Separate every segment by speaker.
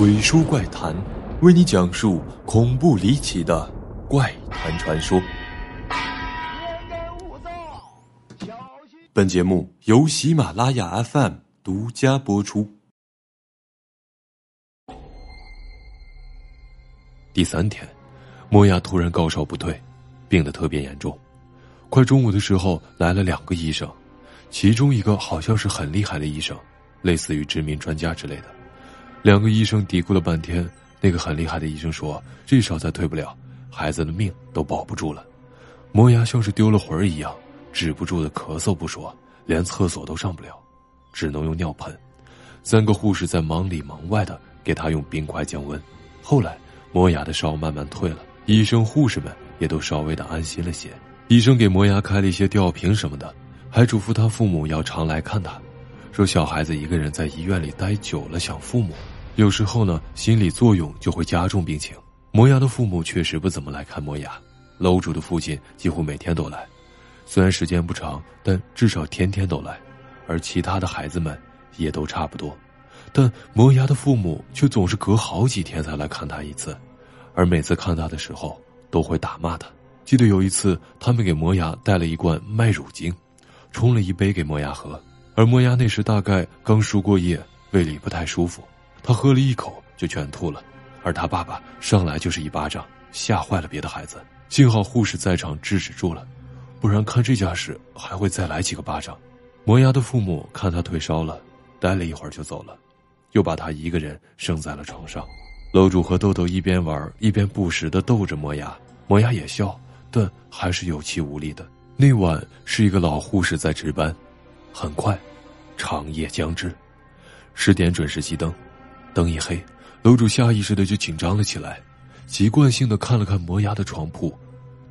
Speaker 1: 鬼书怪谈，为你讲述恐怖离奇的怪谈传说。本节目由喜马拉雅 FM 独家播出。第三天，莫亚突然高烧不退，病得特别严重。快中午的时候，来了两个医生，其中一个好像是很厉害的医生，类似于知名专家之类的。两个医生嘀咕了半天，那个很厉害的医生说：“至少再退不了，孩子的命都保不住了。”磨牙像是丢了魂儿一样，止不住的咳嗽不说，连厕所都上不了，只能用尿盆。三个护士在忙里忙外的给他用冰块降温。后来磨牙的烧慢慢退了，医生护士们也都稍微的安心了些。医生给磨牙开了一些吊瓶什么的，还嘱咐他父母要常来看他。说小孩子一个人在医院里待久了想父母，有时候呢心理作用就会加重病情。磨牙的父母确实不怎么来看磨牙，楼主的父亲几乎每天都来，虽然时间不长，但至少天天都来。而其他的孩子们也都差不多，但磨牙的父母却总是隔好几天才来看他一次，而每次看他的时候都会打骂他。记得有一次，他们给磨牙带了一罐麦乳精，冲了一杯给磨牙喝。而磨牙那时大概刚输过液，胃里不太舒服，他喝了一口就全吐了，而他爸爸上来就是一巴掌，吓坏了别的孩子。幸好护士在场制止住了，不然看这架势还会再来几个巴掌。磨牙的父母看他退烧了，待了一会儿就走了，又把他一个人剩在了床上。楼主和豆豆一边玩一边不时的逗着磨牙，磨牙也笑，但还是有气无力的。那晚是一个老护士在值班，很快。长夜将至，十点准时熄灯，灯一黑，楼主下意识的就紧张了起来，习惯性的看了看磨牙的床铺，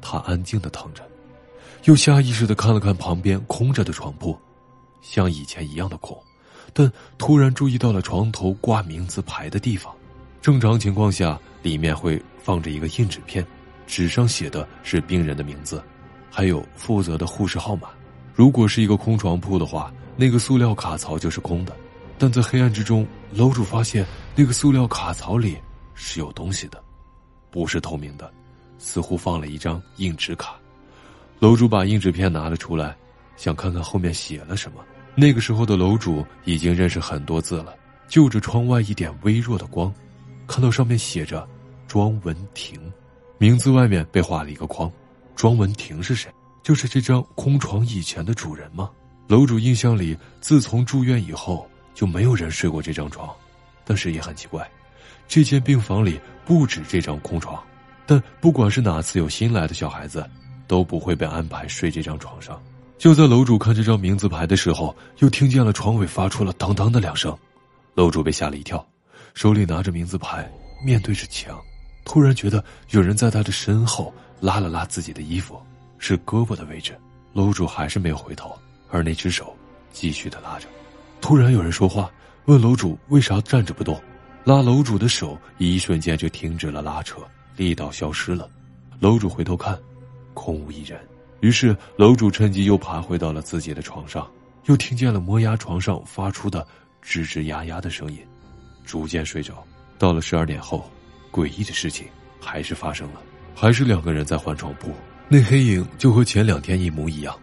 Speaker 1: 他安静的躺着，又下意识的看了看旁边空着的床铺，像以前一样的空，但突然注意到了床头挂名字牌的地方，正常情况下里面会放着一个硬纸片，纸上写的是病人的名字，还有负责的护士号码。如果是一个空床铺的话。那个塑料卡槽就是空的，但在黑暗之中，楼主发现那个塑料卡槽里是有东西的，不是透明的，似乎放了一张硬纸卡。楼主把硬纸片拿了出来，想看看后面写了什么。那个时候的楼主已经认识很多字了，就着窗外一点微弱的光，看到上面写着“庄文婷”，名字外面被画了一个框。庄文婷是谁？就是这张空床以前的主人吗？楼主印象里，自从住院以后就没有人睡过这张床，但是也很奇怪，这间病房里不止这张空床，但不管是哪次有新来的小孩子，都不会被安排睡这张床上。就在楼主看这张名字牌的时候，又听见了床尾发出了当当的两声，楼主被吓了一跳，手里拿着名字牌，面对着墙，突然觉得有人在他的身后拉了拉自己的衣服，是胳膊的位置，楼主还是没有回头。而那只手继续的拉着，突然有人说话，问楼主为啥站着不动，拉楼主的手一瞬间就停止了拉扯，力道消失了。楼主回头看，空无一人。于是楼主趁机又爬回到了自己的床上，又听见了磨牙床上发出的吱吱呀呀的声音，逐渐睡着。到了十二点后，诡异的事情还是发生了，还是两个人在换床铺，那黑影就和前两天一模一样。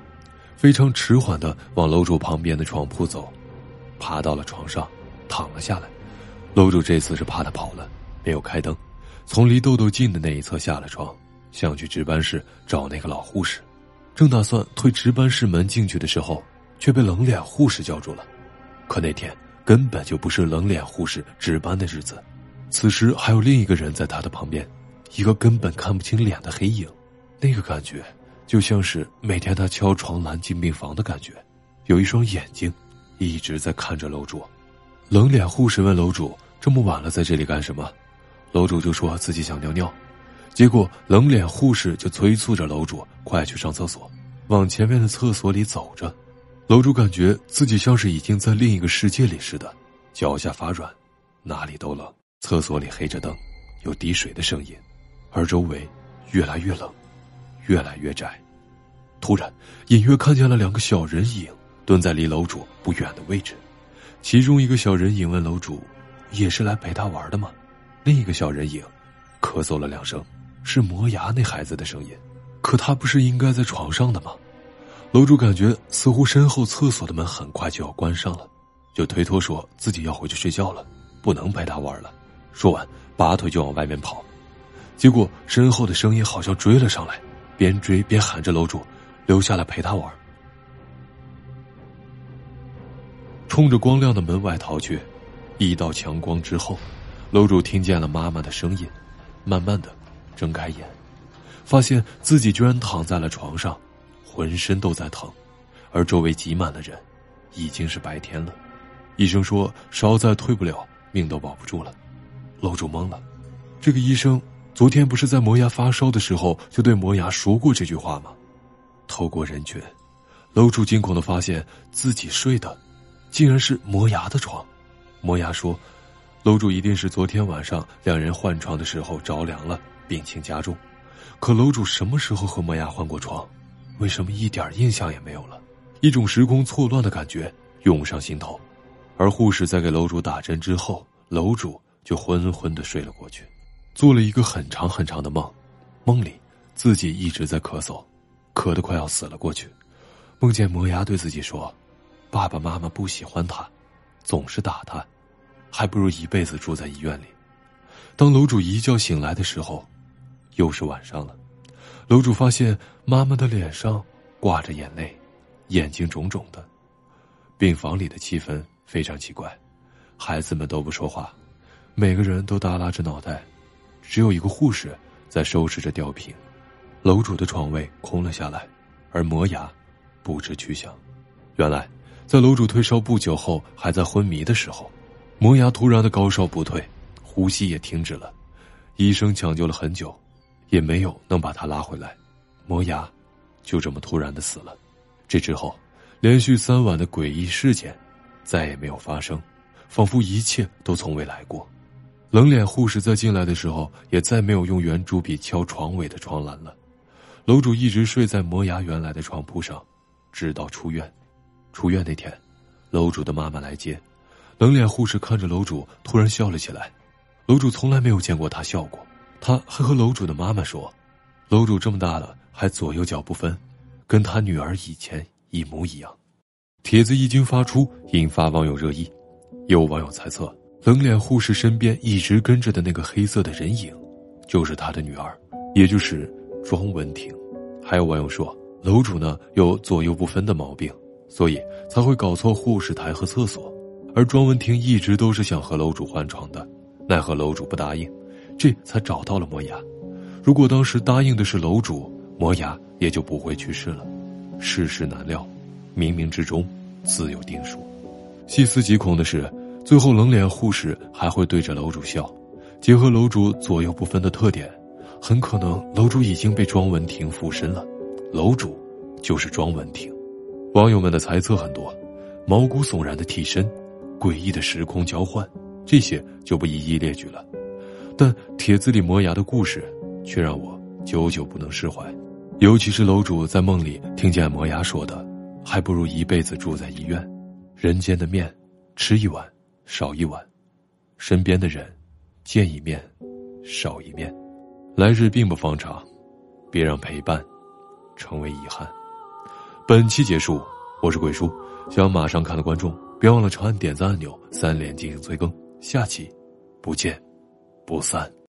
Speaker 1: 非常迟缓的往楼主旁边的床铺走，爬到了床上，躺了下来。楼主这次是怕他跑了，没有开灯，从离豆豆近的那一侧下了床，想去值班室找那个老护士。正打算推值班室门进去的时候，却被冷脸护士叫住了。可那天根本就不是冷脸护士值班的日子，此时还有另一个人在他的旁边，一个根本看不清脸的黑影，那个感觉。就像是每天他敲床栏进病房的感觉，有一双眼睛一直在看着楼主。冷脸护士问楼主：“这么晚了，在这里干什么？”楼主就说自己想尿尿。结果冷脸护士就催促着楼主快去上厕所，往前面的厕所里走着。楼主感觉自己像是已经在另一个世界里似的，脚下发软，哪里都冷。厕所里黑着灯，有滴水的声音，而周围越来越冷。越来越窄，突然隐约看见了两个小人影蹲在离楼主不远的位置。其中一个小人影问楼主：“也是来陪他玩的吗？另一个小人影咳嗽了两声，是磨牙那孩子的声音。可他不是应该在床上的吗？楼主感觉似乎身后厕所的门很快就要关上了，就推脱说自己要回去睡觉了，不能陪他玩了。说完，拔腿就往外面跑。结果身后的声音好像追了上来，边追边喊着楼主留下来陪他玩。冲着光亮的门外逃去，一道强光之后，楼主听见了妈妈的声音，慢慢的睁开眼，发现自己居然躺在了床上，浑身都在疼，而周围挤满了人，已经是白天了。医生说烧再退不了，命都保不住了。楼主懵了，这个医生昨天不是在磨牙发烧的时候就对磨牙说过这句话吗？透过人群，楼主惊恐的发现自己睡的。竟然是磨牙的床，磨牙说：“楼主一定是昨天晚上两人换床的时候着凉了，病情加重。可楼主什么时候和磨牙换过床？为什么一点印象也没有了？一种时空错乱的感觉涌上心头。而护士在给楼主打针之后，楼主就昏昏的睡了过去，做了一个很长很长的梦。梦里自己一直在咳嗽，咳得快要死了过去，梦见磨牙对自己说。”爸爸妈妈不喜欢他，总是打他，还不如一辈子住在医院里。当楼主一觉醒来的时候，又是晚上了。楼主发现妈妈的脸上挂着眼泪，眼睛肿肿的。病房里的气氛非常奇怪，孩子们都不说话，每个人都耷拉着脑袋，只有一个护士在收拾着吊瓶。楼主的床位空了下来，而磨牙不知去向。原来。在楼主退烧不久后，还在昏迷的时候，磨牙突然的高烧不退，呼吸也停止了。医生抢救了很久，也没有能把他拉回来。磨牙就这么突然的死了。这之后，连续三晚的诡异事件再也没有发生，仿佛一切都从未来过。冷脸护士在进来的时候，也再没有用圆珠笔敲床尾的窗栏了。楼主一直睡在磨牙原来的床铺上，直到出院。出院那天，楼主的妈妈来接，冷脸护士看着楼主，突然笑了起来。楼主从来没有见过他笑过，他还和楼主的妈妈说：“楼主这么大了还左右脚不分，跟他女儿以前一模一样。”帖子一经发出，引发网友热议。有网友猜测，冷脸护士身边一直跟着的那个黑色的人影，就是他的女儿，也就是庄文婷。还有网友说，楼主呢有左右不分的毛病。所以才会搞错护士台和厕所，而庄文婷一直都是想和楼主换床的，奈何楼主不答应，这才找到了磨牙。如果当时答应的是楼主，磨牙也就不会去世了。世事难料，冥冥之中自有定数。细思极恐的是，最后冷脸护士还会对着楼主笑。结合楼主左右不分的特点，很可能楼主已经被庄文婷附身了，楼主就是庄文婷。网友们的猜测很多，毛骨悚然的替身，诡异的时空交换，这些就不一一列举了。但帖子里磨牙的故事，却让我久久不能释怀。尤其是楼主在梦里听见磨牙说的：“还不如一辈子住在医院，人间的面，吃一碗少一碗，身边的人，见一面少一面，来日并不方长，别让陪伴成为遗憾。”本期结束，我是鬼叔，想马上看的观众别忘了长按点赞按钮，三连进行催更，下期不见不散。